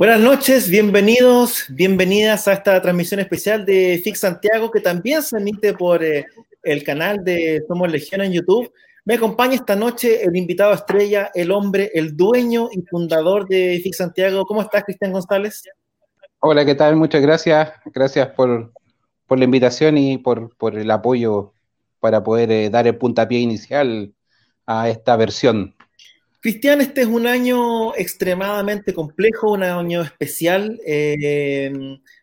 Buenas noches, bienvenidos, bienvenidas a esta transmisión especial de Fix Santiago, que también se emite por eh, el canal de Somos Legión en YouTube. Me acompaña esta noche el invitado estrella, el hombre, el dueño y fundador de Fix Santiago. ¿Cómo estás, Cristian González? Hola, ¿qué tal? Muchas gracias. Gracias por, la invitación y por, el apoyo para poder eh, dar el puntapié inicial a esta versión Cristian, este es un año extremadamente complejo, un año especial, eh,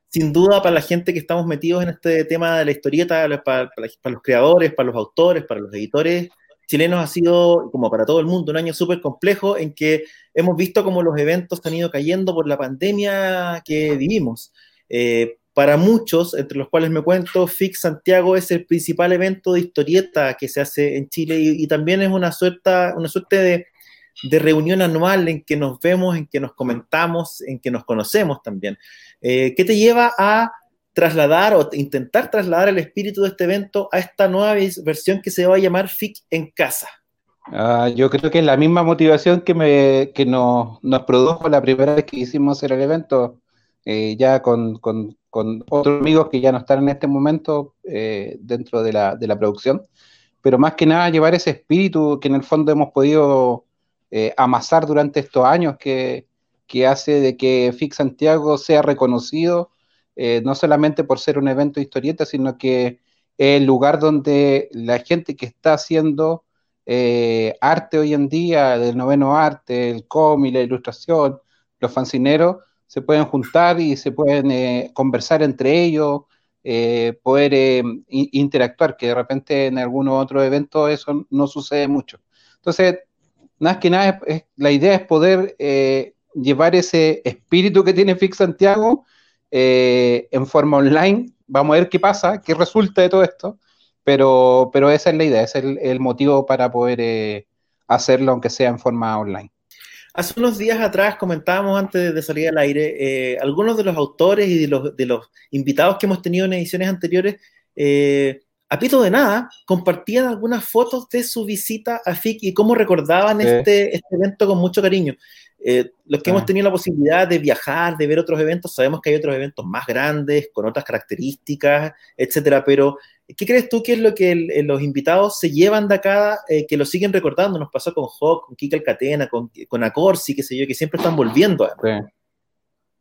sin duda para la gente que estamos metidos en este tema de la historieta, para, los creadores, para los autores, para los editores chilenos ha sido, como para todo el mundo, un año súper complejo en que hemos visto cómo los eventos han ido cayendo por la pandemia que vivimos. Eh, para muchos, entre los cuales me cuento, FIX Santiago es el principal evento de historieta que se hace en Chile y, y también es una suerte, una suerte de de reunión anual en que nos vemos, en que nos comentamos, en que nos conocemos también. Eh, ¿Qué te lleva a trasladar o intentar trasladar el espíritu de este evento a esta nueva versión que se va a llamar FIC en casa? Ah, yo creo que es la misma motivación que, me, que nos, produjo la primera vez que hicimos el evento, eh, ya con, otros amigos que ya no están en este momento eh, dentro de la, de la producción, pero más que nada llevar ese espíritu que en el fondo hemos podido eh, amasar durante estos años que, hace de que FIC Santiago sea reconocido, eh, no solamente por ser un evento historieta, sino que es el lugar donde la gente que está haciendo eh, arte hoy en día, del noveno arte, el cómic, la ilustración, los fancineros, se pueden juntar y se pueden conversar entre ellos, poder interactuar, que de repente en algunos otros eventos eso no sucede mucho. Entonces, más que nada, la idea es poder eh, llevar ese espíritu que tiene Fix Santiago eh, en forma online. Vamos a ver qué pasa, qué resulta de todo esto, pero, pero esa es la idea, ese es el, motivo para poder eh, hacerlo, aunque sea en forma online. Hace unos días atrás comentábamos antes de salir al aire, algunos de los autores y de los, de los invitados que hemos tenido en ediciones anteriores a pito de nada, compartían algunas fotos de su visita a FIC y cómo recordaban este, este, evento con mucho cariño. Eh, los que hemos tenido la posibilidad de viajar, de ver otros eventos, sabemos que hay otros eventos más grandes, con otras características, etcétera, pero ¿qué crees tú que es lo que los invitados se llevan de acá, eh, que lo siguen recordando? Nos pasó con Hawk, con Kika Alcatena, con, con Acorsi, qué sé yo, que siempre están volviendo.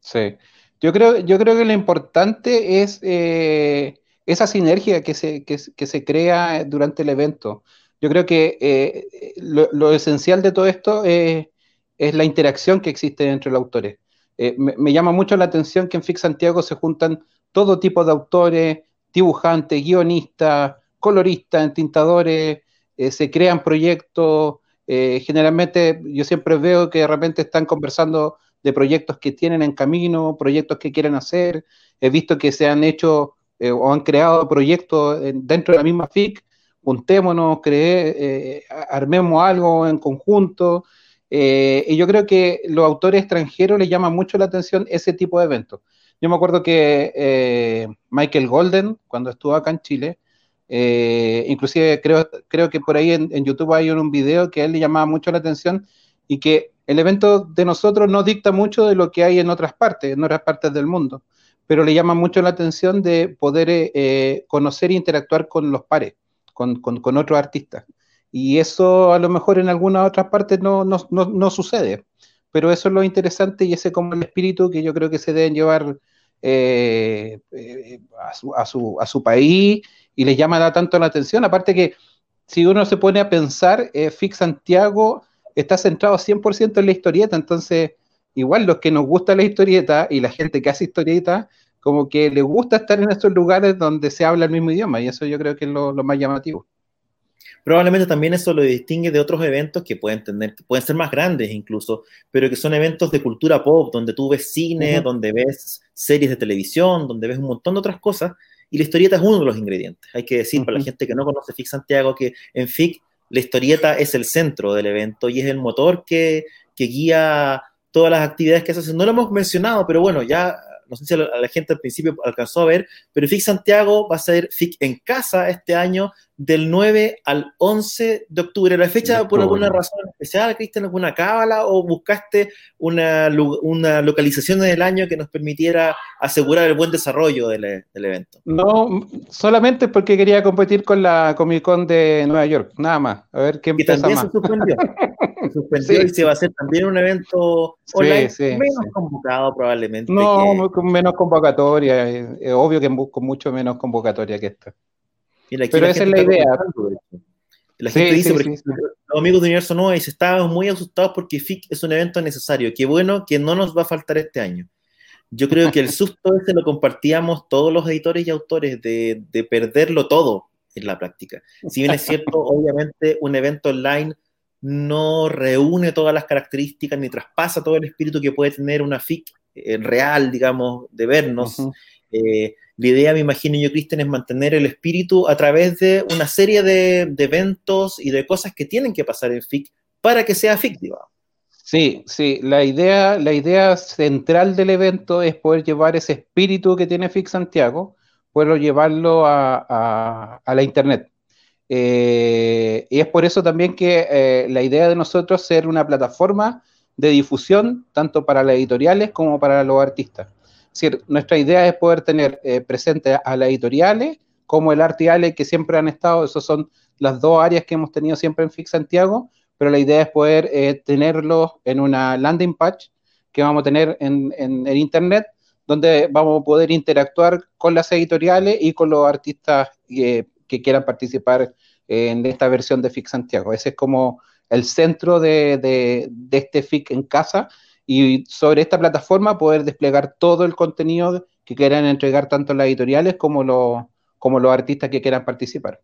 Sí. Yo creo, yo creo que lo importante es eh, esa sinergia que se, que, se crea durante el evento. Yo creo que eh, lo, esencial de todo esto es, la interacción que existe entre los autores. Eh, me, llama mucho la atención que en Fix Santiago se juntan todo tipo de autores, dibujantes, guionistas, coloristas, entintadores, eh, se crean proyectos. generalmente yo siempre veo que de repente están conversando de proyectos que tienen en camino, proyectos que quieren hacer. He visto que se han hecho eh, o han creado proyectos dentro de la misma FIC, juntémonos, eh, armemos algo en conjunto. Eh, y yo creo que los autores extranjeros les llama mucho la atención ese tipo de eventos. Yo me acuerdo que Michael Golden, cuando estuvo acá en Chile, inclusive creo, creo que por ahí en, en, YouTube hay un video que a él le llamaba mucho la atención y que el evento de nosotros no dicta mucho de lo que hay en otras partes, en otras partes del mundo pero le llama mucho la atención de poder eh, eh, conocer e interactuar con los pares, con, otros artistas. Y eso a lo mejor en algunas otras partes no, no, sucede, pero eso es lo interesante y ese como el espíritu que yo creo que se deben llevar eh, a, su, a, su, a, su, país y les llama tanto la atención. Aparte que si uno se pone a pensar, Fix Santiago está centrado 100% en la historieta, entonces igual los que nos gusta la historieta y la gente que hace historieta, como que les gusta estar en estos lugares donde se habla el mismo idioma, y eso yo creo que es lo, más llamativo. Probablemente también eso lo distingue de otros eventos que pueden tener, pueden ser más grandes incluso, pero que son eventos de cultura pop, donde tú ves cine, donde ves series de televisión, donde ves un montón de otras cosas, y la historieta es uno de los ingredientes. Hay que decir para la gente que no conoce FIC Santiago que en FIC la historieta es el centro del evento y es el motor que, que guía todas las actividades que se hacen. No lo hemos mencionado, pero bueno, ya no sé si a la, gente al principio alcanzó a ver, pero FIC Santiago va a ser FIC en casa este año del 9 al 11 de octubre. ¿La fecha por alguna razón especial, Cristian, alguna cábala o buscaste una, una localización del año que nos permitiera asegurar el buen desarrollo del, evento? No, solamente porque quería competir con la Comic Con de Nueva York, nada más. A ver qué empieza más. Se suspendió. suspendió y se va a hacer también un evento online menos convocado probablemente. No, con menos convocatoria. Es obvio que con mucho menos convocatoria que esta. Pero esa es la idea. La gente dice, por ejemplo, los amigos de Universo Nuevo se estaban muy asustados porque FIC es un evento necesario. Qué bueno que no nos va a faltar este año. Yo creo que el susto ese lo compartíamos todos los editores y autores de, de perderlo todo en la práctica. Si bien es cierto, obviamente un evento online no reúne todas las características ni traspasa todo el espíritu que puede tener una FIC en real, digamos, de vernos. La idea, me imagino yo, Cristian, es mantener el espíritu a través de una serie de, eventos y de cosas que tienen que pasar en FIC para que sea FIC, digamos. Sí, sí, la idea, la idea central del evento es poder llevar ese espíritu que tiene FIC Santiago, poderlo llevarlo a, la Internet. Eh, y es por eso también que eh, la idea de nosotros es ser una plataforma de difusión tanto para las editoriales como para los artistas. Decir, nuestra idea es poder tener eh, presente a las editoriales como el arte y que siempre han estado, esas son las dos áreas que hemos tenido siempre en Fix Santiago, pero la idea es poder eh, tenerlos en una landing page que vamos a tener en, en, Internet, donde vamos a poder interactuar con las editoriales y con los artistas que quieran participar en esta versión de FIC Santiago. Ese es como el centro de, de, de este FIC en casa y sobre esta plataforma poder desplegar todo el contenido que quieran entregar tanto las editoriales como los, como los artistas que quieran participar.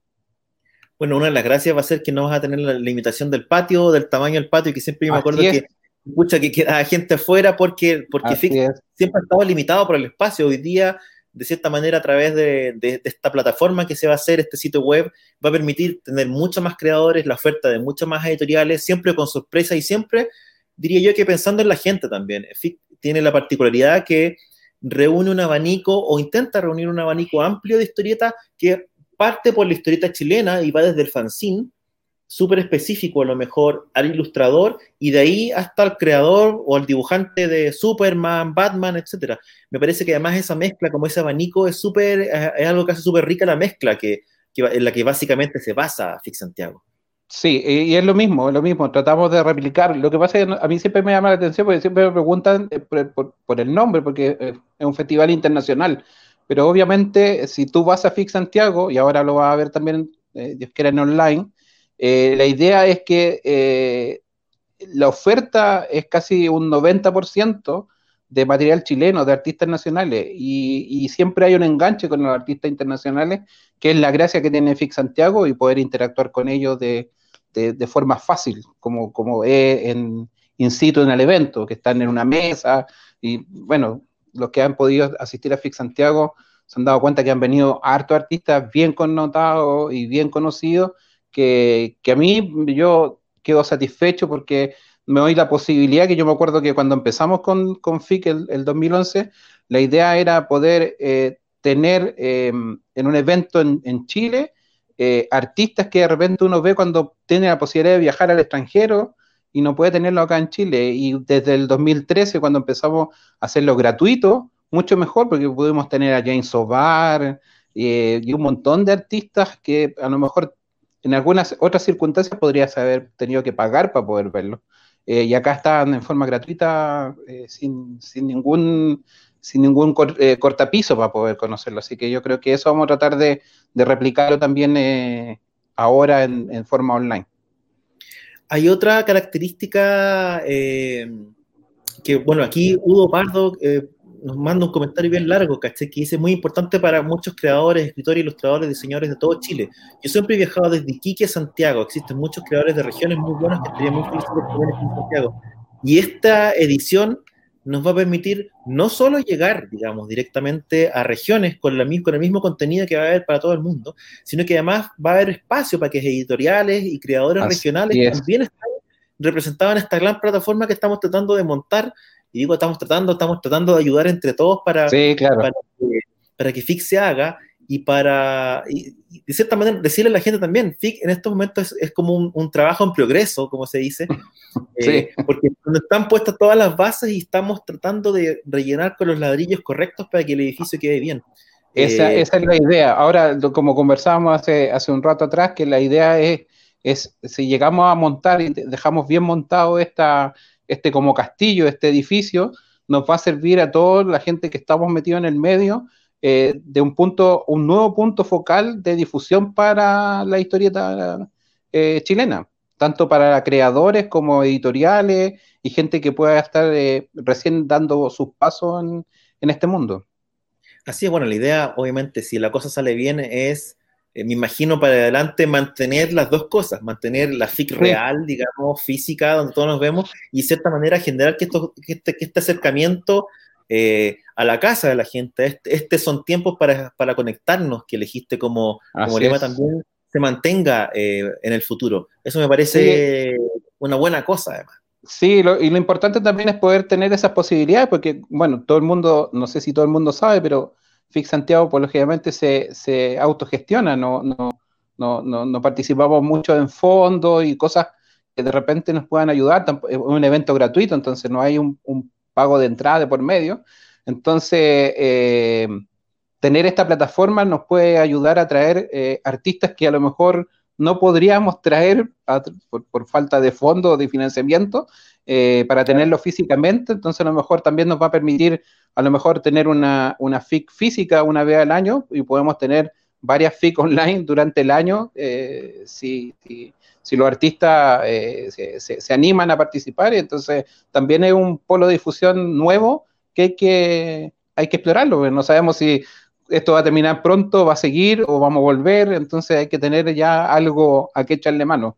Bueno, una de las gracias va a ser que no vas a tener la limitación del patio, del tamaño del patio, que siempre me acuerdo que mucha que queda gente afuera porque, porque siempre ha estado limitado por el espacio. Hoy día, de cierta manera, a través de, esta plataforma que se va a hacer, este sitio web, va a permitir tener muchos más creadores, la oferta de muchas más editoriales, siempre con sorpresa y siempre diría yo que pensando en la gente también. FIC tiene la particularidad que reúne un abanico o intenta reunir un abanico amplio de historietas que parte por la historieta chilena y va desde el fanzine, súper específico a lo mejor al ilustrador y de ahí hasta el creador o el dibujante de Superman, Batman, etc. Me parece que además esa mezcla, como ese abanico, es súper, eh, es algo que hace súper rica la mezcla que, que, en la que básicamente se basa Fix Santiago. Sí, y es lo mismo, es lo mismo, tratamos de replicar. Lo que pasa es que a mí siempre me llama la atención porque siempre me preguntan eh, por, el nombre, porque eh, es un festival internacional. Pero obviamente, si tú vas a Fix Santiago, y ahora lo vas a ver también, eh, Dios quiera, en online, la idea es que la oferta es casi un 90% de material chileno, de artistas nacionales, y, siempre hay un enganche con los artistas internacionales, que es la gracia que tiene Fix Santiago y poder interactuar con ellos de de, forma fácil, como, como es en, in situ en el evento, que están en una mesa y bueno, los que han podido asistir a Fix Santiago se han dado cuenta que han venido hartos artistas bien connotados y bien conocidos, que, a mí yo quedo satisfecho porque me doy la posibilidad, que yo me acuerdo que cuando empezamos con, con FIC el, 2011, la idea era poder eh, tener eh, en un evento en, en Chile eh, artistas que de repente uno ve cuando tiene la posibilidad de viajar al extranjero y no puede tenerlo acá en Chile. Y desde el 2013, cuando empezamos a hacerlo gratuito, mucho mejor porque pudimos tener a James Obar eh, y un montón de artistas que a lo mejor en algunas otras circunstancias podrías haber tenido que pagar para poder verlo. Eh, y acá están en forma gratuita, sin, sin, ningún sin ningún eh, cortapiso para poder conocerlo. Así que yo creo que eso vamos a tratar de, replicarlo también eh, ahora en, forma online. Hay otra característica eh, que, bueno, aquí Udo Pardo nos manda un comentario bien largo, ¿caché? Que dice muy importante para muchos creadores, escritores, ilustradores, diseñadores de todo Chile. Yo siempre he viajado desde Iquique a Santiago. Existen muchos creadores de regiones muy buenos que estarían muy felices de poder en Santiago. Y esta edición nos va a permitir no solo llegar, digamos, directamente a regiones con, la, con el mismo contenido que va a haber para todo el mundo, sino que además va a haber espacio para que editoriales y creadores regionales también estén representados en esta gran plataforma que estamos tratando de montar y digo estamos tratando, estamos tratando de ayudar entre todos para, para, que, FIC se haga y para, y, de cierta manera, decirle a la gente también, FIC en estos momentos es, como un, trabajo en progreso, como se dice, eh, porque están puestas todas las bases y estamos tratando de rellenar con los ladrillos correctos para que el edificio quede bien. Esa, eh, esa es la idea. Ahora, como conversábamos hace, hace un rato atrás, que la idea es, es si llegamos a montar y dejamos bien montado esta, este como castillo, este edificio, nos va a servir a toda la gente que estamos metidos en el medio eh, de un punto, un nuevo punto focal de difusión para la historieta eh, chilena, tanto para creadores como editoriales y gente que pueda estar recién dando sus pasos en este mundo. Así es, bueno, la idea, obviamente, si la cosa sale bien, es, eh, me imagino, para adelante mantener las dos cosas, mantener la FIC real, digamos, física, donde todos nos vemos, y de cierta manera generar que, esto, que, este, este acercamiento eh, a la casa de la gente, este, este son tiempos para, para, conectarnos, que elegiste como, como lema también, se mantenga eh, en el futuro. Eso me parece una buena cosa, además. Sí, y lo importante también es poder tener esas posibilidades, porque, bueno, todo el mundo, no sé si todo el mundo sabe, pero FIC Santiago, pues lógicamente se, se autogestiona, no, no, no, no, participamos mucho en fondos y cosas que de repente nos puedan ayudar. Es un evento gratuito, entonces no hay un, pago de entrada de por medio. Entonces, eh, tener esta plataforma nos puede ayudar a traer eh, artistas que a lo mejor no podríamos traer por, falta de fondo o de financiamiento eh, para tenerlo físicamente, entonces a lo mejor también nos va a permitir a lo mejor tener una, una FIC física una vez al año y podemos tener varias FIC online durante el año eh, si, si, los artistas eh, se, se, animan a participar, entonces también es un polo de difusión nuevo que hay que, hay que explorarlo, no sabemos si esto va a terminar pronto, va a seguir o vamos a volver, entonces hay que tener ya algo a que echarle mano.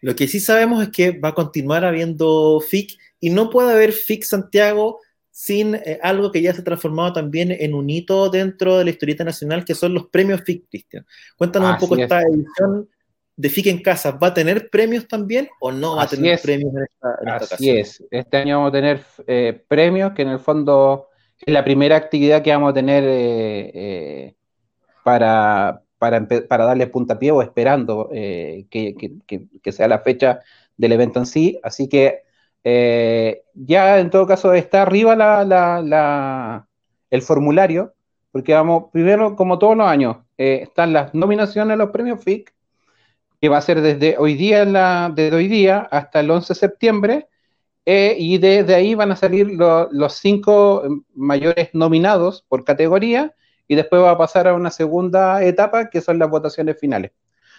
Lo que sí sabemos es que va a continuar habiendo FIC y no puede haber FIC Santiago sin eh, algo que ya se ha transformado también en un hito dentro de la historieta nacional, que son los premios FIC, Cristian. Cuéntanos un poco esta edición de FIC en casa. ¿Va a tener premios también o no va a tener premios en esta, en Así es. Este año vamos a tener eh, premios que en el fondo es la primera actividad que vamos a tener eh, eh, para, para, para, darle puntapié o esperando eh, que, sea la fecha del evento en sí. Así que ya en todo caso está arriba el formulario, porque vamos, primero, como todos los años, están las nominaciones a los premios FIC, que va a ser desde hoy día, la, desde hoy día hasta el 11 de septiembre, eh, y desde ahí van a salir los cinco mayores nominados por categoría y después va a pasar a una segunda etapa que son las votaciones finales.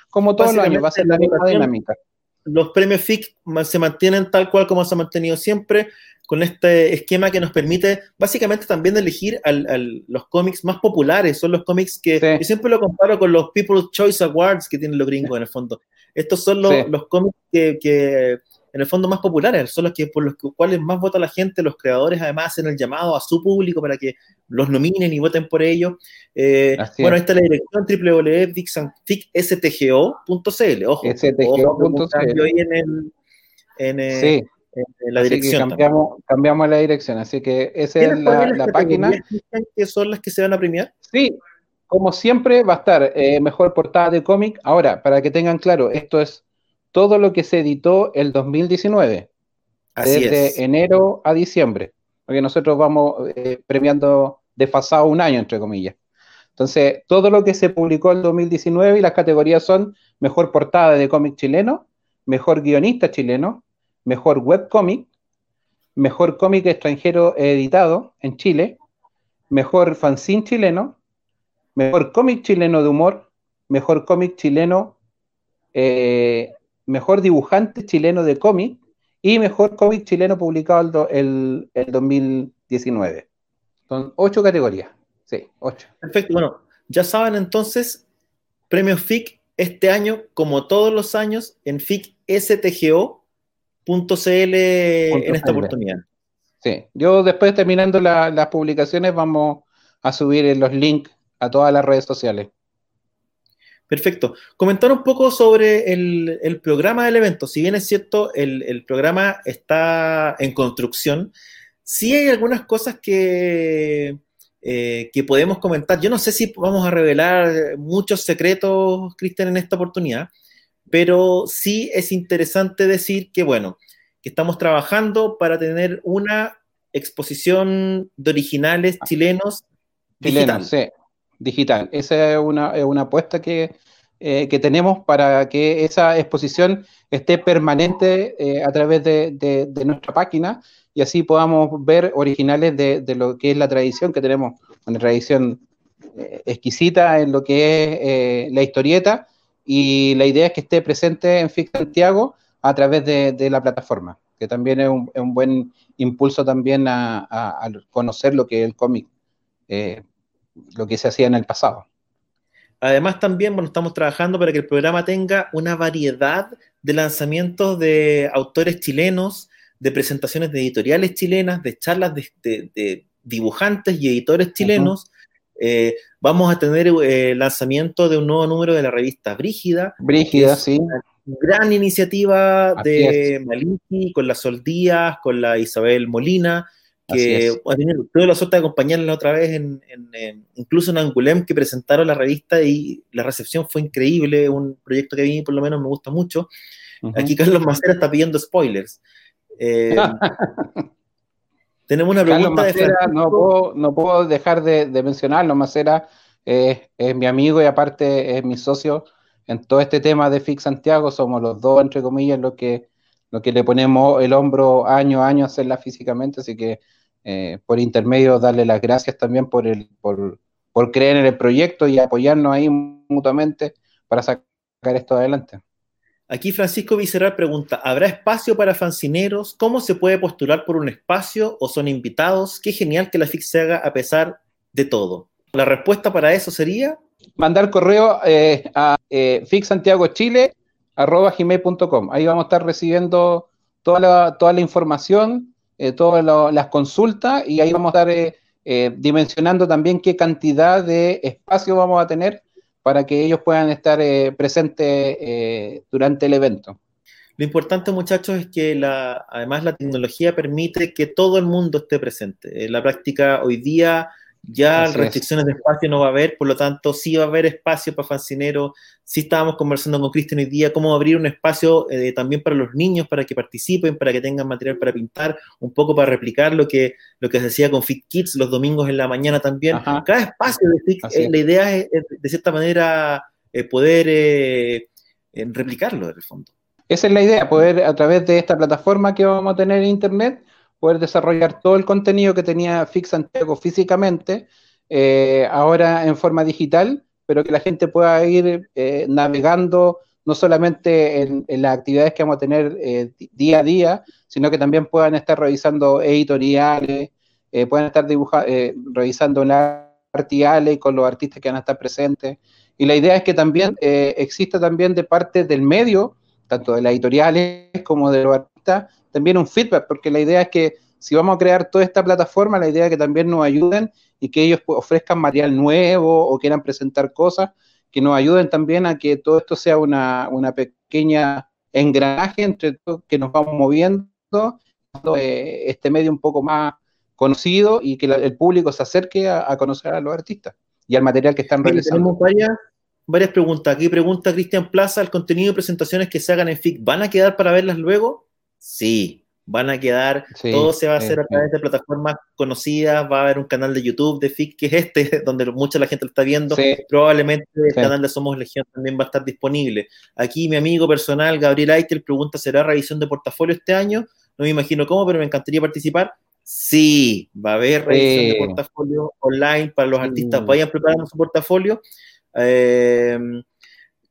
Como todos los años, va a ser la misma dinámica. Los premios FIC se mantienen tal cual como se han mantenido siempre, con este esquema que nos permite básicamente también elegir los cómics más populares. Son los cómics que yo siempre lo comparo con los People's Choice Awards que tienen los gringos en el fondo. Estos son los, los cómics que en el fondo más populares, son los que por los cuales más vota la gente, los creadores además hacen el llamado a su público para que los nominen y voten por ellos. Eh, bueno, esta es la dirección www.ficstgo.cl, ojo, stgo.cl. en, en, eh, sí. en, la dirección. Cambiamos, cambiamos, la dirección, así que esa es la, la página. ¿Qué son las que se van a premiar? Sí, como siempre va a estar eh, mejor portada de cómic. Ahora, para que tengan claro, esto es todo lo que se editó el 2019, desde enero a diciembre, porque nosotros vamos eh, premiando desfasado un año, entre comillas. Entonces, todo lo que se publicó el 2019 y las categorías son mejor portada de cómic chileno, mejor guionista chileno, mejor webcómic, mejor cómic extranjero editado en Chile, mejor fanzine chileno, mejor cómic chileno de humor, mejor cómic chileno eh, mejor dibujante chileno de cómic y mejor cómic chileno publicado el, el, 2019. Son ocho categorías. Sí, ocho. Perfecto. Bueno, ya saben entonces, premio FIC este año, como todos los años, en ficstgo.cl en esta oportunidad. Sí, yo después terminando las publicaciones vamos a subir los links a todas las redes sociales. Perfecto. Comentar un poco sobre el, programa del evento. Si bien es cierto, el, programa está en construcción, Sí hay algunas cosas que, eh, que podemos comentar. Yo no sé si vamos a revelar muchos secretos, Cristian, en esta oportunidad, pero sí es interesante decir que, bueno, que estamos trabajando para tener una exposición de originales chilenos digital. sí, digital. Esa es una, apuesta que, eh, que, tenemos para que esa exposición esté permanente eh, a través de, nuestra página y así podamos ver originales de, lo que es la tradición que tenemos, una tradición eh, exquisita en lo que es la historieta y la idea es que esté presente en FIC Santiago a través de, la plataforma, que también es un, buen impulso también a, conocer lo que es el cómic, lo que se hacía en el pasado. Además también, bueno, estamos trabajando para que el programa tenga una variedad de lanzamientos de autores chilenos, de presentaciones de editoriales chilenas, de charlas de, dibujantes y editores chilenos. Eh, vamos a tener eh, lanzamiento de un nuevo número de la revista Brígida. Brígida, sí gran iniciativa de Maliki, con la Sol Díaz, con la Isabel Molina, que tuve la suerte de acompañarla otra vez, en, incluso en Angulem, que presentaron la revista y la recepción fue increíble, un proyecto que a mí por lo menos me gusta mucho. Aquí Carlos Macera está pidiendo spoilers. Eh, tenemos una pregunta de no puedo, no puedo dejar de, mencionarlo, Macera es mi amigo y aparte es mi socio en todo este tema de FIC Santiago somos los dos, entre comillas, los que, lo que le ponemos el hombro año a año a hacerla físicamente, así que eh, por intermedio darle las gracias también por, el, por, creer en el proyecto y apoyarnos ahí mutuamente para sacar esto adelante. Aquí Francisco Viceral pregunta, ¿habrá espacio para fancineros? ¿Cómo se puede postular por un espacio o son invitados? Qué genial que la FIC se haga a pesar de todo. La respuesta para eso sería mandar correo eh, a eh, fixsantiagochile.com. Ahí vamos a estar recibiendo toda la, toda la información, eh, todas las consultas y ahí vamos a estar eh, eh, dimensionando también qué cantidad de espacio vamos a tener para que ellos puedan estar presentes durante el evento. Lo importante, muchachos, es que la, además la tecnología permite que todo el mundo esté presente. En la práctica hoy día ya restricciones de espacio no va a haber, por lo tanto, sí va a haber espacio para fancineros. Sí estábamos conversando con Cristian hoy día cómo abrir un espacio eh, también para los niños, para que participen, para que tengan material para pintar, un poco para replicar lo que, lo que se hacía con Fit Kids los domingos en la mañana también. Cada espacio de Fit, eh, la idea es, de cierta manera eh, poder replicarlo en el fondo. Esa es la idea, poder a través de esta plataforma que vamos a tener en Internet, poder desarrollar todo el contenido que tenía Fix Santiago físicamente, eh, ahora en forma digital, pero que la gente pueda ir eh, navegando no solamente en, las actividades que vamos a tener eh, día a día, sino que también puedan estar revisando editoriales, puedan estar revisando las artiales con los artistas que van a estar presentes. Y la idea es que también exista también de parte del medio, tanto de las editoriales como de los artistas, también un feedback, porque la idea es que si vamos a crear toda esta plataforma, la idea es que también nos ayuden y que ellos ofrezcan material nuevo o quieran presentar cosas que nos ayuden también a que todo esto sea una, pequeña engranaje entre todos que nos vamos moviendo, eh, este medio un poco más conocido y que el público se acerque a, conocer a los artistas y al material que están realizando. Tenemos varias, varias preguntas. Aquí pregunta Cristian Plaza, ¿el contenido de presentaciones que se hagan en FIC van a quedar para verlas luego? Sí, van a quedar, todo se va a hacer a través de plataformas conocidas, va a haber un canal de YouTube de FIC que es este, donde mucha la gente lo está viendo, probablemente el canal de Somos Legión también va a estar disponible. Aquí mi amigo personal, Gabriel Aitel, pregunta, ¿será revisión de portafolio este año? No me imagino cómo, pero me encantaría participar. Sí, va a haber revisión de portafolio online para los artistas, vayan preparando su portafolio. Eh,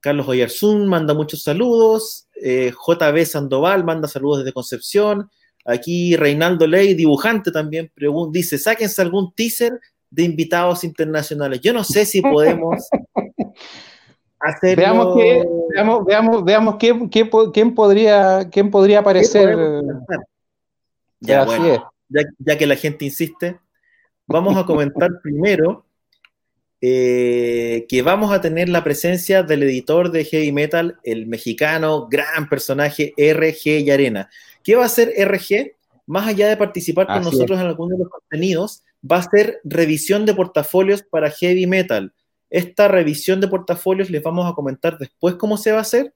Carlos Oyarzún manda muchos saludos. Eh, JB Sandoval manda saludos desde Concepción. Aquí Reinaldo Ley, dibujante también, dice, sáquense algún teaser de invitados internacionales. Yo no sé si podemos hacer Veamos, veamos, veamos, veamos quién, podría, quién podría aparecer. Ya, ya que la gente insiste, vamos a comentar primero eh, que vamos a tener la presencia del editor de heavy metal, el mexicano, gran personaje RG y Arena. ¿Qué va a hacer RG? más allá de participar con nosotros en algunos de los contenidos, va a ser revisión de portafolios para heavy metal. Esta revisión de portafolios les vamos a comentar después cómo se va a hacer,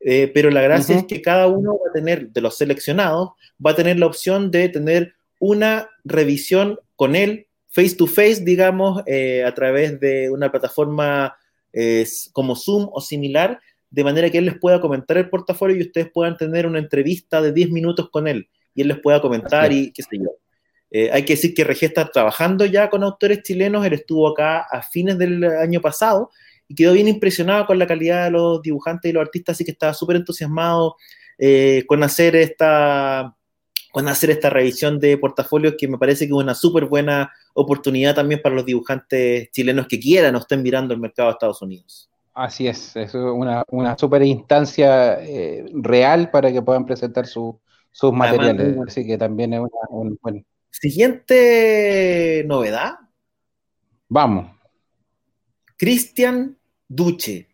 eh, pero la gracia es que cada uno va a tener, de los seleccionados, va a tener la opción de tener una revisión con él face to face, digamos, eh, a través de una plataforma eh, como Zoom o similar, de manera que él les pueda comentar el portafolio y ustedes puedan tener una entrevista de 10 minutos con él y él les pueda comentar y qué sé yo. Eh, hay que decir que Regé está trabajando ya con autores chilenos, él estuvo acá a fines del año pasado y quedó bien impresionado con la calidad de los dibujantes y los artistas, así que estaba súper entusiasmado con hacer esta con hacer esta revisión de portafolios que me parece que es una súper buena oportunidad también para los dibujantes chilenos que quieran o estén mirando el mercado de Estados Unidos. Así es, es una, una super instancia eh, real para que puedan presentar sus materiales. Así que también es una, un buen. Siguiente novedad. Vamos. Cristian Duche.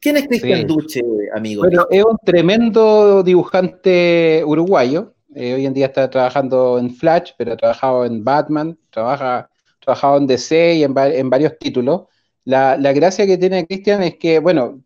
¿Quién es Cristian Duche, amigo? Bueno, es un tremendo dibujante uruguayo eh, hoy en día está trabajando en Flash, pero ha trabajado en Batman, trabaja, trabajado en DC y en, varios títulos. La, gracia que tiene Christian es que, bueno,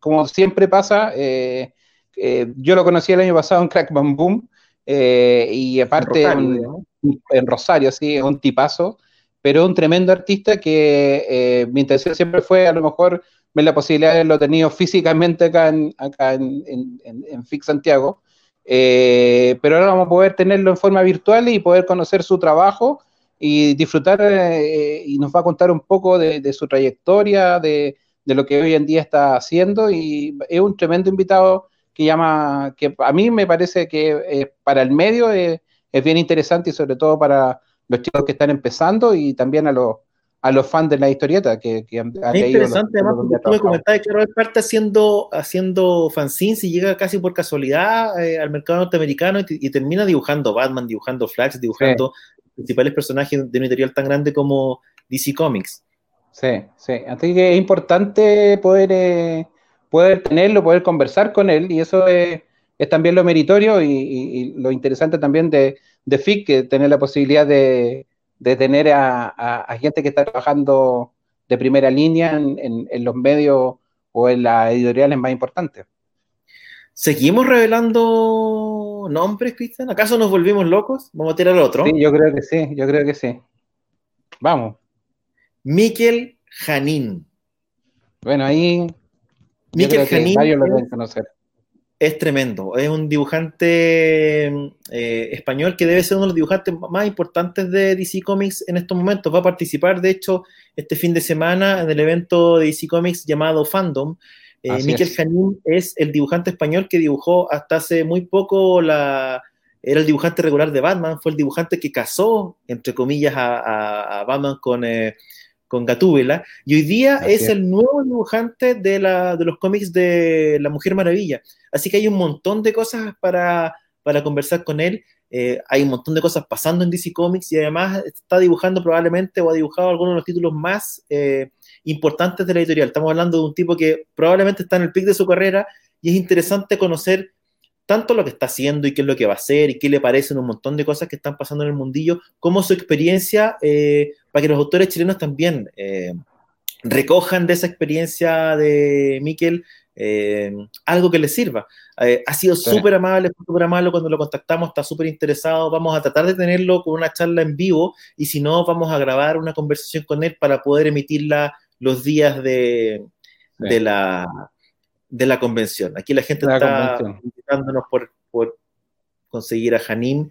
como siempre pasa, eh, eh, yo lo conocí el año pasado en Crack Boom, y aparte en Rosario, sí, es un tipazo, pero un tremendo artista que mi intención siempre fue a lo mejor ver la posibilidad de haberlo tenido físicamente acá en, acá en, en Fix Santiago, eh, pero ahora vamos a poder tenerlo en forma virtual y poder conocer su trabajo y disfrutar eh, y nos va a contar un poco de, su trayectoria, de, lo que hoy en día está haciendo y es un tremendo invitado que llama, que a mí me parece que eh, para el medio es, bien interesante y sobre todo para los chicos que están empezando y también a los a los fans de la historieta que, que han, es interesante además porque tú me comentabas que Robert parte haciendo, haciendo fanzines y llega casi por casualidad eh, al mercado norteamericano y, termina dibujando Batman, dibujando Flash, dibujando principales personajes de un editorial tan grande como DC Comics. Sí, sí, así que es importante poder, eh, poder tenerlo, poder conversar con él y eso es, es también lo meritorio y, lo interesante también de, de FIC, que tener la posibilidad de de tener a, gente que está trabajando de primera línea en, los medios o en las editoriales más importantes. ¿Seguimos revelando nombres, Cristian? ¿Acaso nos volvimos locos? Vamos a tirar otro. Sí, yo creo que sí, yo creo que sí. Vamos. Miquel Janín. Bueno, ahí. Miquel Janín. Varios lo deben conocer es tremendo. Es un dibujante eh, español que debe ser uno de los dibujantes más importantes de DC Comics en estos momentos. Va a participar, de hecho, este fin de semana en el evento de DC Comics llamado Fandom. Eh, Miquel Janín es el dibujante español que dibujó hasta hace muy poco la. Era el dibujante regular de Batman, fue el dibujante que casó, entre comillas, a, Batman con, eh, con Gatúbela, y hoy día es el nuevo dibujante de, la, de los cómics de La Mujer Maravilla. Así que hay un montón de cosas para, para conversar con él. Eh, hay un montón de cosas pasando en DC Comics y además está dibujando probablemente o ha dibujado algunos de los títulos más eh, importantes de la editorial. Estamos hablando de un tipo que probablemente está en el pic de su carrera y es interesante conocer tanto lo que está haciendo y qué es lo que va a hacer y qué le parecen un montón de cosas que están pasando en el mundillo, como su experiencia eh, para que los autores chilenos también eh, recojan de esa experiencia de Miquel eh, algo que les sirva. ha sido súper amable, súper amable cuando lo contactamos, está súper interesado. Vamos a tratar de tenerlo con una charla en vivo y si no, vamos a grabar una conversación con él para poder emitirla los días de, de la de la convención. Aquí la gente está invitándonos por, conseguir a Janine.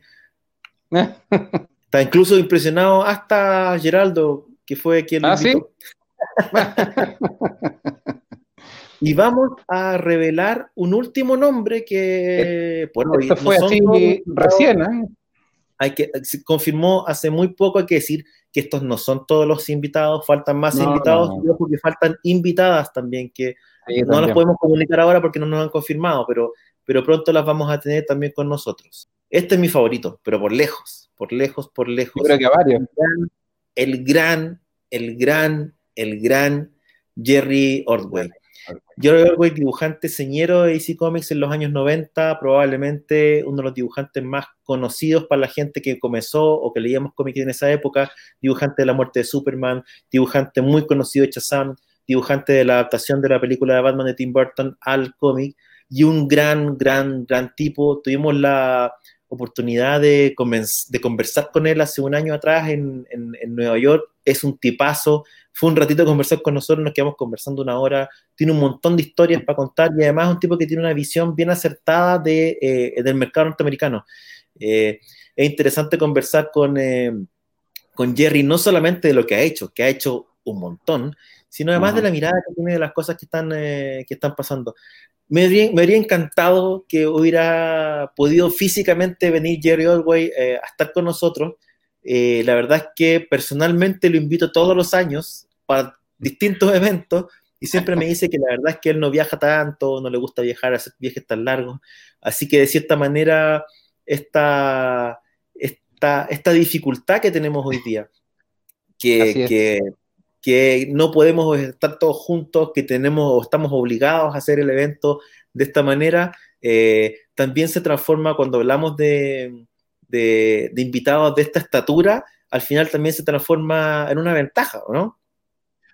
está incluso impresionado hasta Geraldo, que fue quien lo ¿Ah, invitó. y vamos a revelar un último nombre que, bueno, Esto fue así recién, ¿eh? Hay que, se confirmó hace muy poco, hay que decir que estos no son todos los invitados, faltan más invitados, porque faltan invitadas también que no las podemos comunicar ahora porque no nos han confirmado, pero, pero pronto las vamos a tener también con nosotros. Este es mi favorito, pero por lejos, por lejos, por lejos. Yo creo que varios. El gran, el gran, el gran, Jerry Ordway. Jerry Orwell, dibujante señero de DC Comics en los años 90, probablemente uno de los dibujantes más conocidos para la gente que comenzó o que leíamos cómics en esa época, dibujante de la muerte de Superman, dibujante muy conocido de Shazam, dibujante de la adaptación de la película de Batman de Tim Burton al cómic, y un gran, gran, gran tipo. Tuvimos la oportunidad de, conversar con él hace un año atrás en, Nueva York. Es un tipazo. Fue un ratito conversar con nosotros, nos quedamos conversando una hora. Tiene un montón de historias para contar y además es un tipo que tiene una visión bien acertada de, eh, del mercado norteamericano. Eh, es interesante conversar con, eh, con Jerry no solamente de lo que ha hecho, que ha hecho un montón, sino además de la mirada que tiene de las cosas que están, que están pasando. Me habría, encantado que hubiera podido físicamente venir Jerry Olway eh, a estar con nosotros. Eh, la verdad es que personalmente lo invito todos los años para distintos eventos y siempre me dice que la verdad es que él no viaja tanto, no le gusta viajar, hacer viajes tan largos. Así que de cierta manera esta, esta, esta dificultad que tenemos hoy día, que, que que no podemos estar todos juntos, que tenemos o estamos obligados a hacer el evento de esta manera, eh, también se transforma cuando hablamos de, de, invitados de esta estatura, al final también se transforma en una ventaja, ¿no?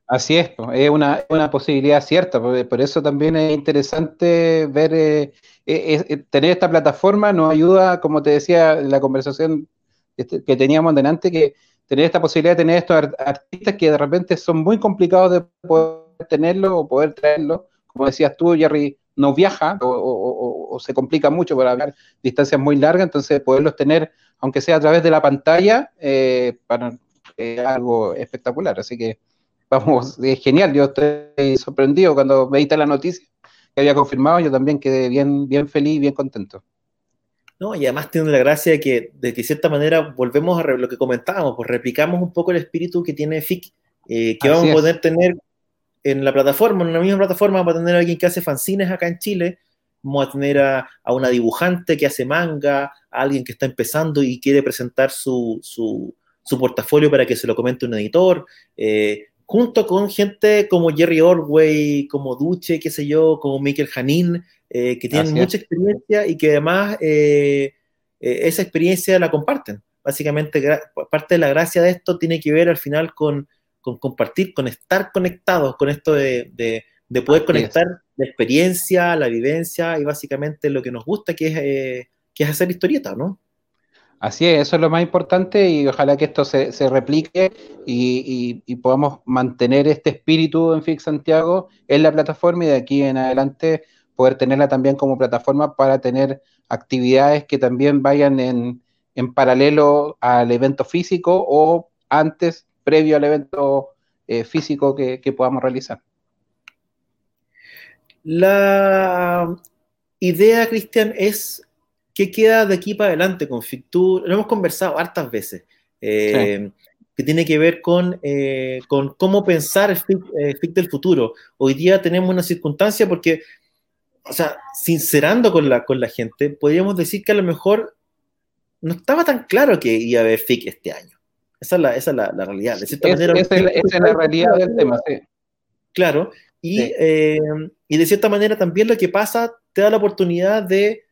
Así es, es una, una posibilidad cierta, por, eso también es interesante ver, eh, eh, tener esta plataforma nos ayuda, como te decía en la conversación este, que teníamos delante, que tener esta posibilidad de tener estos artistas que de repente son muy complicados de poder tenerlo o poder traerlo. Como decías tú, Jerry no viaja o, se complica mucho para hablar distancias muy largas, entonces poderlos tener, aunque sea a través de la pantalla, eh, para algo espectacular. Así que, vamos, es genial. Yo estoy sorprendido cuando veiste la noticia que había confirmado, yo también quedé bien, bien feliz bien contento. ¿No? Y además tiene la gracia de que, de que cierta manera volvemos a lo que comentábamos, pues replicamos un poco el espíritu que tiene FIC, eh, que vamos a poder tener en la plataforma, en la misma plataforma, vamos a tener a alguien que hace fanzines acá en Chile, vamos a tener a, una dibujante que hace manga, a alguien que está empezando y quiere presentar su, su, portafolio para que se lo comente un editor, eh, junto con gente como Jerry Orway, como Duche, qué sé yo, como Michael Janin, eh, que tienen mucha experiencia y que además eh, eh, esa experiencia la comparten. Básicamente, parte de la gracia de esto tiene que ver al final con, compartir, con estar conectados, con esto de, poder conectar la experiencia, la vivencia y básicamente lo que nos gusta, que es, que es hacer historietas, ¿no? Así es, eso es lo más importante y ojalá que esto se, replique y, y, podamos mantener este espíritu en FIX Santiago en la plataforma y de aquí en adelante poder tenerla también como plataforma para tener actividades que también vayan en, paralelo al evento físico o antes, previo al evento eh, físico que, podamos realizar. La idea, Cristian, es qué queda de aquí para adelante con FICTU. Lo hemos conversado hartas veces, eh, que tiene que ver con, eh, con cómo pensar el FIC, del futuro. Hoy día tenemos una circunstancia porque o sea, sincerando con la, con la gente, podríamos decir que a lo mejor no estaba tan claro que iba a haber FIC este año. Esa es la, esa es la, realidad. De cierta manera, esa, es la, realidad del tema, sí. Claro, y, eh, y, de cierta manera también lo que pasa te da la oportunidad de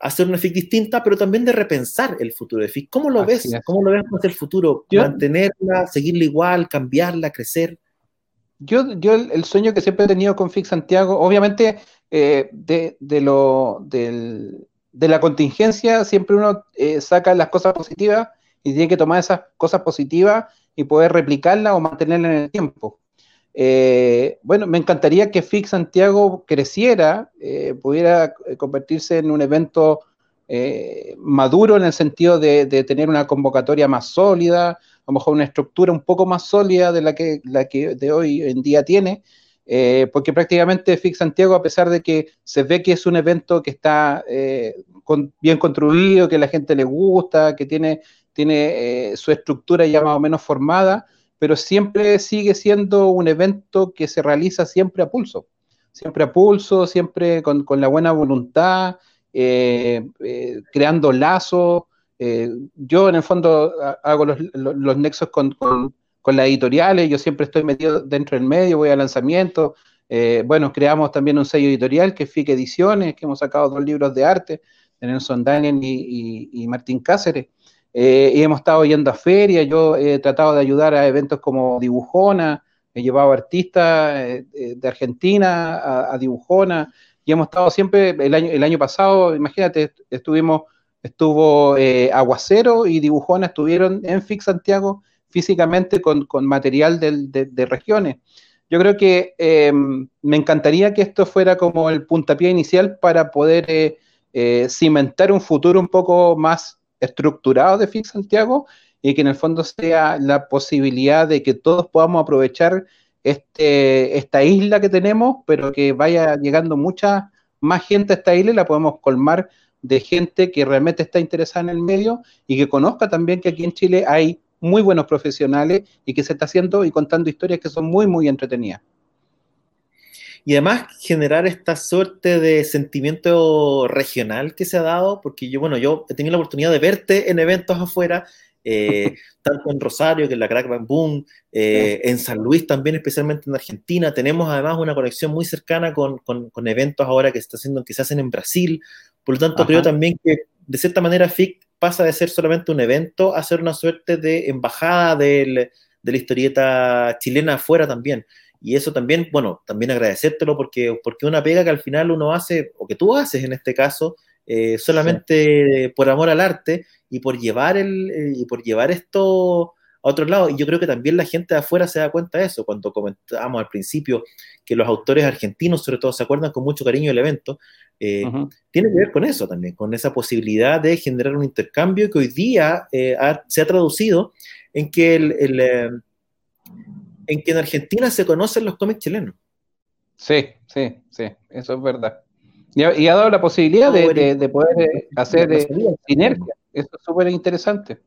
hacer una FIC distinta, pero también de repensar el futuro de FIC. ¿Cómo lo ves? ¿Cómo lo ves con el futuro? ¿Mantenerla, seguirla igual, cambiarla, crecer? Yo, yo el, sueño que siempre he tenido con FIC Santiago, obviamente eh, de, lo, de la contingencia siempre uno eh, saca las cosas positivas y tiene que tomar esas cosas positivas y poder replicarlas o mantenerlas en el tiempo. Eh, bueno, me encantaría que FIC Santiago creciera, pudiera convertirse en un evento maduro en el sentido de, de, tener una convocatoria más sólida, a lo mejor una estructura un poco más sólida de la que, la que de hoy en día tiene, eh, porque prácticamente FIC Santiago, a pesar de que se ve que es un evento que está eh, bien construido, que la gente le gusta, que tiene, tiene eh, su estructura ya más o menos formada, pero siempre sigue siendo un evento que se realiza siempre a pulso, siempre a pulso, siempre con, la buena voluntad, creando lazos. yo en el fondo hago los, nexos con con las editoriales, yo siempre estoy metido dentro del medio, voy a lanzamientos, Eh, bueno, creamos también un sello editorial que es FIC Ediciones, que hemos sacado dos libros de arte, Nelson Daniel y, Martín Cáceres. Eh, y hemos estado yendo a ferias, yo he tratado de ayudar a eventos como Dibujona, he llevado artistas eh, de Argentina a, Dibujona, y hemos estado siempre, el año, el año pasado, imagínate, estuvimos, estuvo Aguacero y Dibujona estuvieron en FIC Santiago físicamente con, material de regiones. Yo creo que em, me encantaría que esto fuera como el puntapié inicial para poder eh, eh, cimentar un futuro un poco más estructurado de FIC Santiago y que en el fondo sea la posibilidad de que todos podamos aprovechar este, esta isla que tenemos, pero que vaya llegando mucha más gente a esta isla y la podemos colmar de gente que realmente está interesada en el medio y que conozca también que aquí en Chile hay muy buenos profesionales y que se está haciendo y contando historias que son muy, muy entretenidas. Y además generar esta suerte de sentimiento regional que se ha dado, porque yo, bueno, yo he tenido la oportunidad de verte en eventos afuera, eh, tanto en Rosario, que en la Crack Bang Boom, eh, en San Luis también, especialmente en Argentina. Tenemos además una conexión muy cercana con, con, eventos ahora que, está haciendo, que se hacen en Brasil. Por lo tanto, creo también que de cierta manera FIC pasa de ser solamente un evento a ser una suerte de embajada de la historieta chilena afuera también. Y eso también, bueno, también agradecértelo porque, porque una pega que al final uno hace, o que tú haces en este caso, eh, solamente por amor al arte y por llevar el, eh, y por llevar esto a otro lado. Y yo creo que también la gente de afuera se da cuenta de eso. Cuando comentábamos al principio que los autores argentinos, sobre todo, se acuerdan con mucho cariño del evento, eh, tiene que ver con eso también, con esa posibilidad de generar un intercambio que hoy día eh, se ha traducido en que, el, eh, en que en Argentina se conocen los cómics chilenos. Sí, sí, sí, eso es verdad. Y ha, dado la posibilidad de, de, poder hacer sinergia. Eso es súper interesante.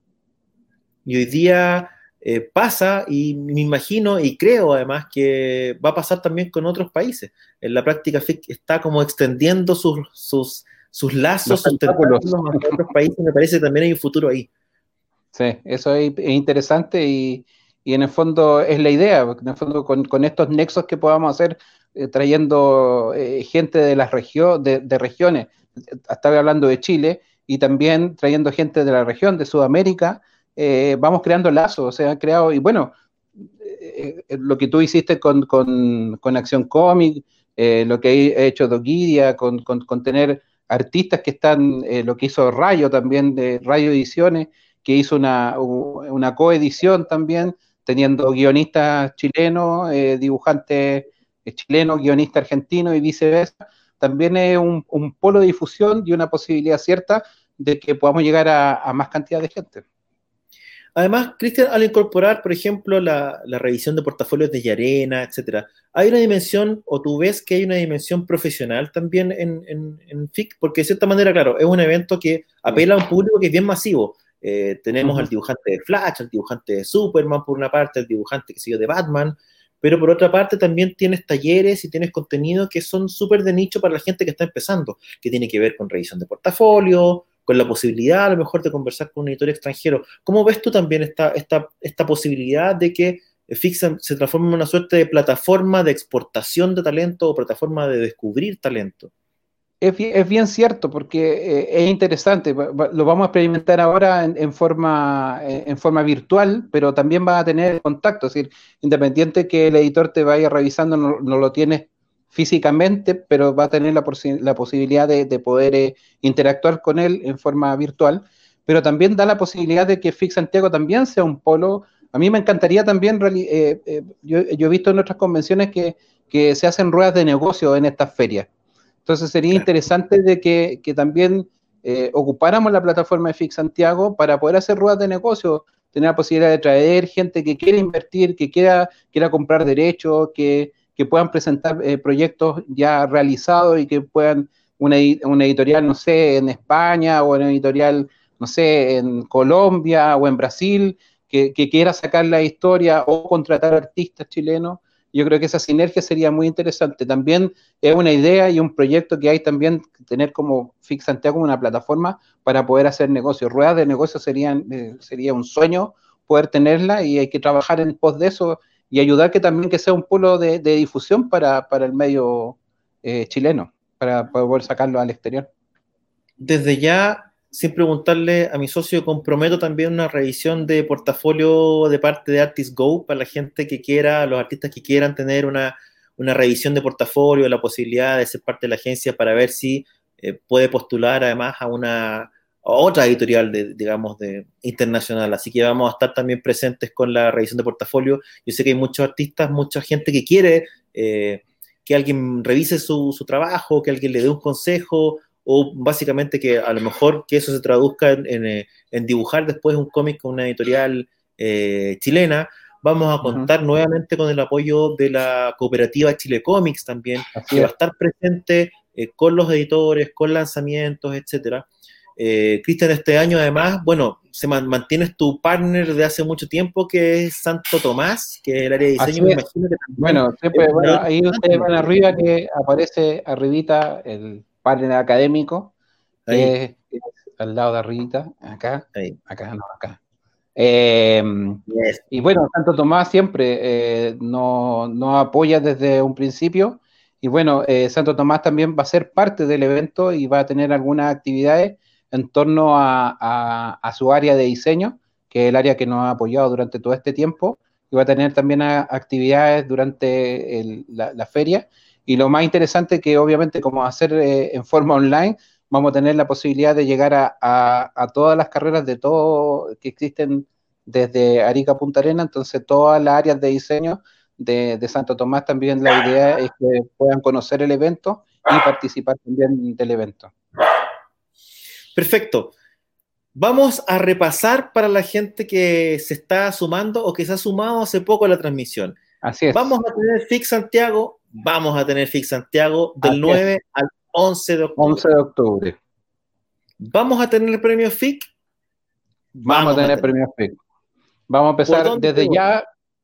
Y hoy día eh, pasa y me imagino y creo además que va a pasar también con otros países. En la práctica FIC está como extendiendo sus, sus, sus lazos, sus tentáculos otros países. Me parece que también hay un futuro ahí. Sí, eso es, interesante y, y, en el fondo es la idea, en el fondo con, con estos nexos que podamos hacer eh, trayendo eh, gente de las regiones, de, de, regiones, estaba hablando de Chile, y también trayendo gente de la región, de Sudamérica, eh, vamos creando lazos, o sea, han creado, y bueno, eh, eh, lo que tú hiciste con, con, Acción Cómic, lo que ha hecho Doguidia, con, con, tener artistas que están, lo que hizo Rayo también, de Rayo Ediciones, que hizo una, una coedición también, teniendo guionistas chilenos, dibujantes chilenos, guionistas argentinos y viceversa, también es un, polo de difusión y una posibilidad cierta de que podamos llegar a más cantidad de gente. Además, Cristian, al incorporar, por ejemplo, la, revisión de portafolios de Yarena, etcétera, hay una dimensión, o tú ves que hay una dimensión profesional también en, FIC, porque de cierta manera, claro, es un evento que apela a un público que es bien masivo. Eh, tenemos al dibujante de Flash, al dibujante de Superman, por una parte, al dibujante que sigue de Batman, pero por otra parte también tienes talleres y tienes contenido que son súper de nicho para la gente que está empezando, que tiene que ver con revisión de portafolio, con la posibilidad a lo mejor de conversar con un editor extranjero. ¿Cómo ves tú también esta, esta, esta posibilidad de que Fixa se transforme en una suerte de plataforma de exportación de talento o plataforma de descubrir talento? Es bien, cierto, porque eh, es interesante. Lo vamos a experimentar ahora en, forma, en forma virtual, pero también va a tener contacto. Es decir, independiente que el editor te vaya revisando, no, no lo tienes físicamente, pero va a tener la, la posibilidad de, poder eh, interactuar con él en forma virtual, pero también da la posibilidad de que FIC Santiago también sea un polo. A mí me encantaría también, eh, eh, yo, he visto en otras convenciones que, se hacen ruedas de negocio en estas ferias. Entonces sería interesante de que, también ocupáramos la plataforma de FIC Santiago para poder hacer ruedas de negocio, tener la posibilidad de traer gente que quiera invertir, que quiera, quiera comprar derechos, que, que puedan presentar eh, proyectos ya realizados y que puedan una, editorial, no sé, en España o una editorial, no sé, en Colombia o en Brasil, que, quiera sacar la historia o contratar artistas chilenos. Yo creo que esa sinergia sería muy interesante. También es una idea y un proyecto que hay también tener como Fix Santiago como una plataforma para poder hacer negocios. Ruedas de negocios serían, eh, sería un sueño poder tenerla y hay que trabajar en pos de eso y ayudar que también que sea un polo de, difusión para, el medio eh, chileno, para poder sacarlo al exterior. Desde ya, sin preguntarle a mi socio, comprometo también una revisión de portafolio de parte de Artist Go para la gente que quiera, los artistas que quieran tener una, revisión de portafolio, la posibilidad de ser parte de la agencia para ver si eh, puede postular además a una otra editorial, de, digamos, de internacional. Así que vamos a estar también presentes con la revisión de portafolio. Yo sé que hay muchos artistas, mucha gente que quiere eh, que alguien revise su, su, trabajo, que alguien le dé un consejo, o básicamente que a lo mejor que eso se traduzca en, eh, dibujar después un cómic con una editorial eh, chilena. Vamos a contar nuevamente con el apoyo de la cooperativa Chile Comics también, que va a estar presente con los editores, con lanzamientos, etcétera. Eh, Cristian, este año además, bueno, se mantienes tu partner de hace mucho tiempo que es Santo Tomás, que es el área de diseño. bueno, siempre, ahí ustedes van arriba que aparece arribita el partner académico, que es, al lado de arribita, acá, acá, no, acá. Em, y bueno, Santo Tomás siempre eh, nos no apoya desde un principio. Y bueno, eh, Santo Tomás también va a ser parte del evento y va a tener algunas actividades en torno a, su área de diseño, que es el área que nos ha apoyado durante todo este tiempo, y va a tener también actividades durante la, feria. Y lo más interesante que obviamente como hacer eh, en forma online, vamos a tener la posibilidad de llegar a, todas las carreras de todo que existen desde Arica a Punta Arena, entonces todas las áreas de diseño de, de, Santo Tomás también la idea es que puedan conocer el evento y participar también del evento. Perfecto. Vamos a repasar para la gente que se está sumando o que se ha sumado hace poco a la transmisión. Así es. Vamos a tener FIC Santiago, vamos a tener FIC Santiago del 9 al 11 de octubre. 11 de octubre. Vamos a tener el premio FIC. Vamos, a tener el premio FIC. Vamos a empezar desde ya.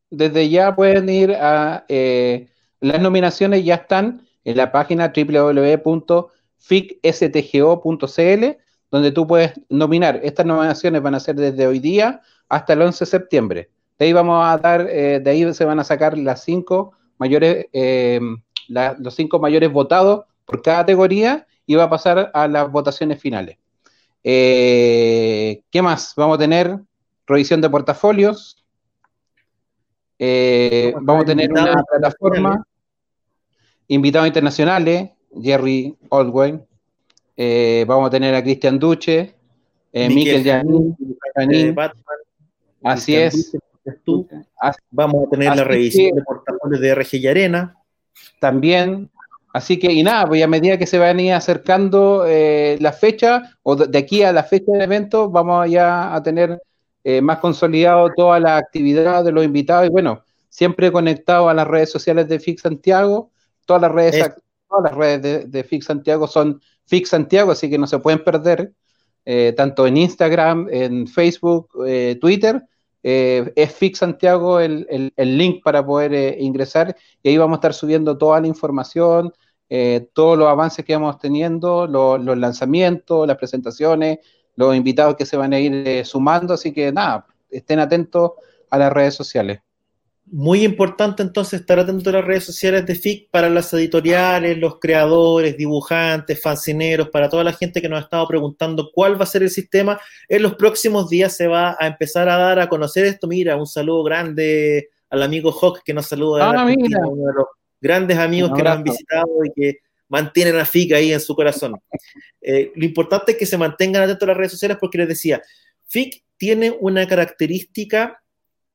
Desde ya pueden ir a eh, las nominaciones ya están en la página www.ficstgo.cl donde tú puedes nominar. Estas nominaciones van a ser desde hoy día hasta el 11 de septiembre. De ahí vamos a dar, eh, de ahí se van a sacar las cinco mayores, eh, los cinco mayores votados por cada categoría y va a pasar a las votaciones finales. Eh, ¿Qué más? Vamos a tener revisión de portafolios. vamos a tener una plataforma, invitados internacionales, Jerry Oldway, eh, vamos a tener a Cristian Duche, eh, Miquel Janín, así es. Vamos a tener la revisión de portafolios de RG y Arena. También. Así que, y nada, pues a medida que se van a ir acercando eh, la fecha, o de, aquí a la fecha del evento, vamos ya a tener eh, más consolidado toda la actividad de los invitados. Y bueno, siempre conectado a las redes sociales de FIX Santiago. Todas las redes, todas las redes de, de FIX Santiago son Fix Santiago, así que no se pueden perder, eh, tanto en Instagram, en Facebook, eh, Twitter. Eh, es Fix Santiago el, link para poder ingresar y ahí vamos a estar subiendo toda la información, todos los avances que vamos teniendo, los lanzamientos, las presentaciones, los invitados que se van a ir sumando, así que nada, estén atentos a las redes sociales. Muy importante entonces estar atento a las redes sociales de FIC para las editoriales, los creadores, dibujantes, fancineros, para toda la gente que nos ha estado preguntando cuál va a ser el sistema. En los próximos días se va a empezar a dar a conocer esto. Mira, un saludo grande al amigo Hawk que nos saluda, ah, uno de los grandes amigos que nos han visitado y que mantienen a FIC ahí en su corazón. Eh, lo importante es que se mantengan atentos a las redes sociales porque les decía, FIC tiene una característica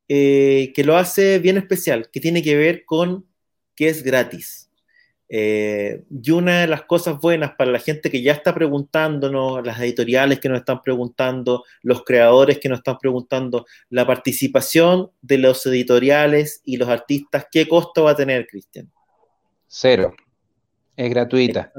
eh, que lo hace bien especial, que tiene que ver con que es gratis. Eh, y una de las cosas buenas para la gente que ya está preguntándonos, las editoriales que nos están preguntando, los creadores que nos están preguntando, la participación de los editoriales y los artistas, ¿qué costo va a tener, Cristian? Cero. Es gratuita.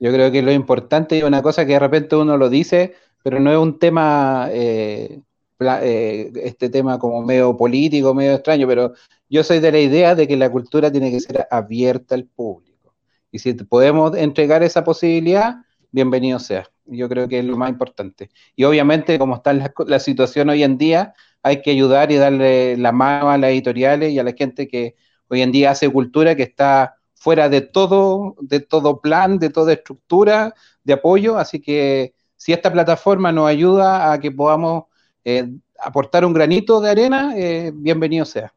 Yo creo que lo importante y una cosa que de repente uno lo dice, pero no es un tema eh, eh, este tema como medio político, medio extraño, pero yo soy de la idea de que la cultura tiene que ser abierta al público. Y si podemos entregar esa posibilidad, bienvenido sea. Yo creo que es lo más importante. Y obviamente, como está la, situación hoy en día, hay que ayudar y darle la mano a las editoriales y a la gente que hoy en día hace cultura que está fuera de todo, de todo plan, de toda estructura de apoyo, así que si esta plataforma nos ayuda a que podamos eh, aportar un granito de arena, eh, bienvenido sea.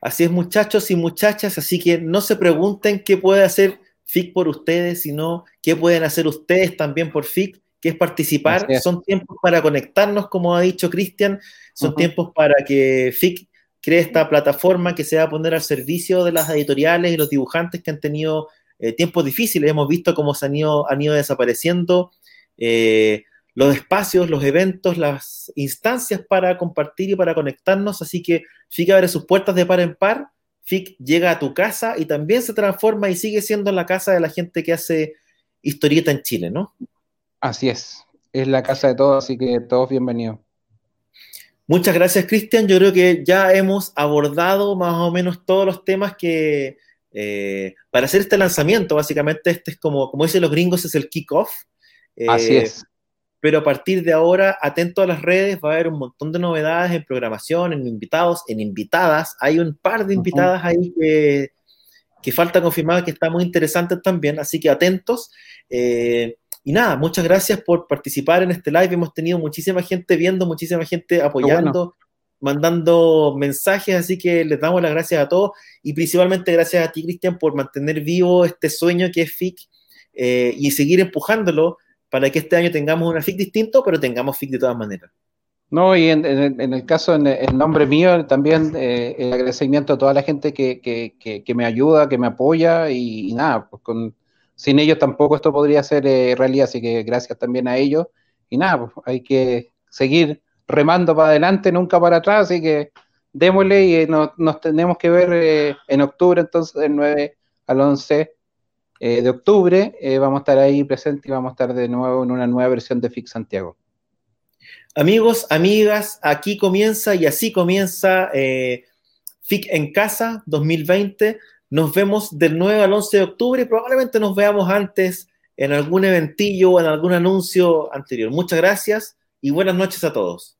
Así es, muchachos y muchachas, así que no se pregunten qué puede hacer FIC por ustedes, sino qué pueden hacer ustedes también por FIC, que es participar. Son tiempos para conectarnos, como ha dicho Cristian, son tiempos para que FIC cree esta plataforma que se va a poner al servicio de las editoriales y los dibujantes que han tenido eh, tiempos difíciles. Hemos visto cómo se han ido, han ido desapareciendo eh, los espacios, los eventos, las instancias para compartir y para conectarnos. Así que FIC abre sus puertas de par en par. FIC llega a tu casa y también se transforma y sigue siendo la casa de la gente que hace historieta en Chile, ¿no? Así es. Es la casa de todos, así que todos bienvenidos. Muchas gracias, Cristian. Yo creo que ya hemos abordado más o menos todos los temas que, eh, para hacer este lanzamiento, básicamente, este es como, como dicen los gringos, es el kickoff. Así eh, es. Pero a partir de ahora, atento a las redes, va a haber un montón de novedades en programación, en invitados, en invitadas. Hay un par de invitadas ahí que, que falta confirmar que está muy interesante también, así que atentos. Eh, y nada, muchas gracias por participar en este live. Hemos tenido muchísima gente viendo, muchísima gente apoyando, mandando mensajes, así que les damos las gracias a todos y principalmente gracias a ti, Cristian, por mantener vivo este sueño que es FIC eh, y seguir empujándolo para que este año tengamos una FIC distinto, pero tengamos FIC de todas maneras. No, y en, el caso, en el nombre mío, también eh, el agradecimiento a toda la gente que, me ayuda, que me apoya y, nada, pues con, sin ellos tampoco esto podría ser eh, realidad, así que gracias también a ellos. Y nada, pues hay que seguir remando para adelante, nunca para atrás, así que démosle y nos, tenemos que ver en octubre, entonces, del 9 al 11 eh, de octubre, eh, vamos a estar ahí presentes y vamos a estar de nuevo en una nueva versión de FIC Santiago. Amigos, amigas, aquí comienza y así comienza eh, FIC en Casa 2020. Nos vemos del 9 al 11 de octubre y probablemente nos veamos antes en algún eventillo o en algún anuncio anterior. Muchas gracias y buenas noches a todos.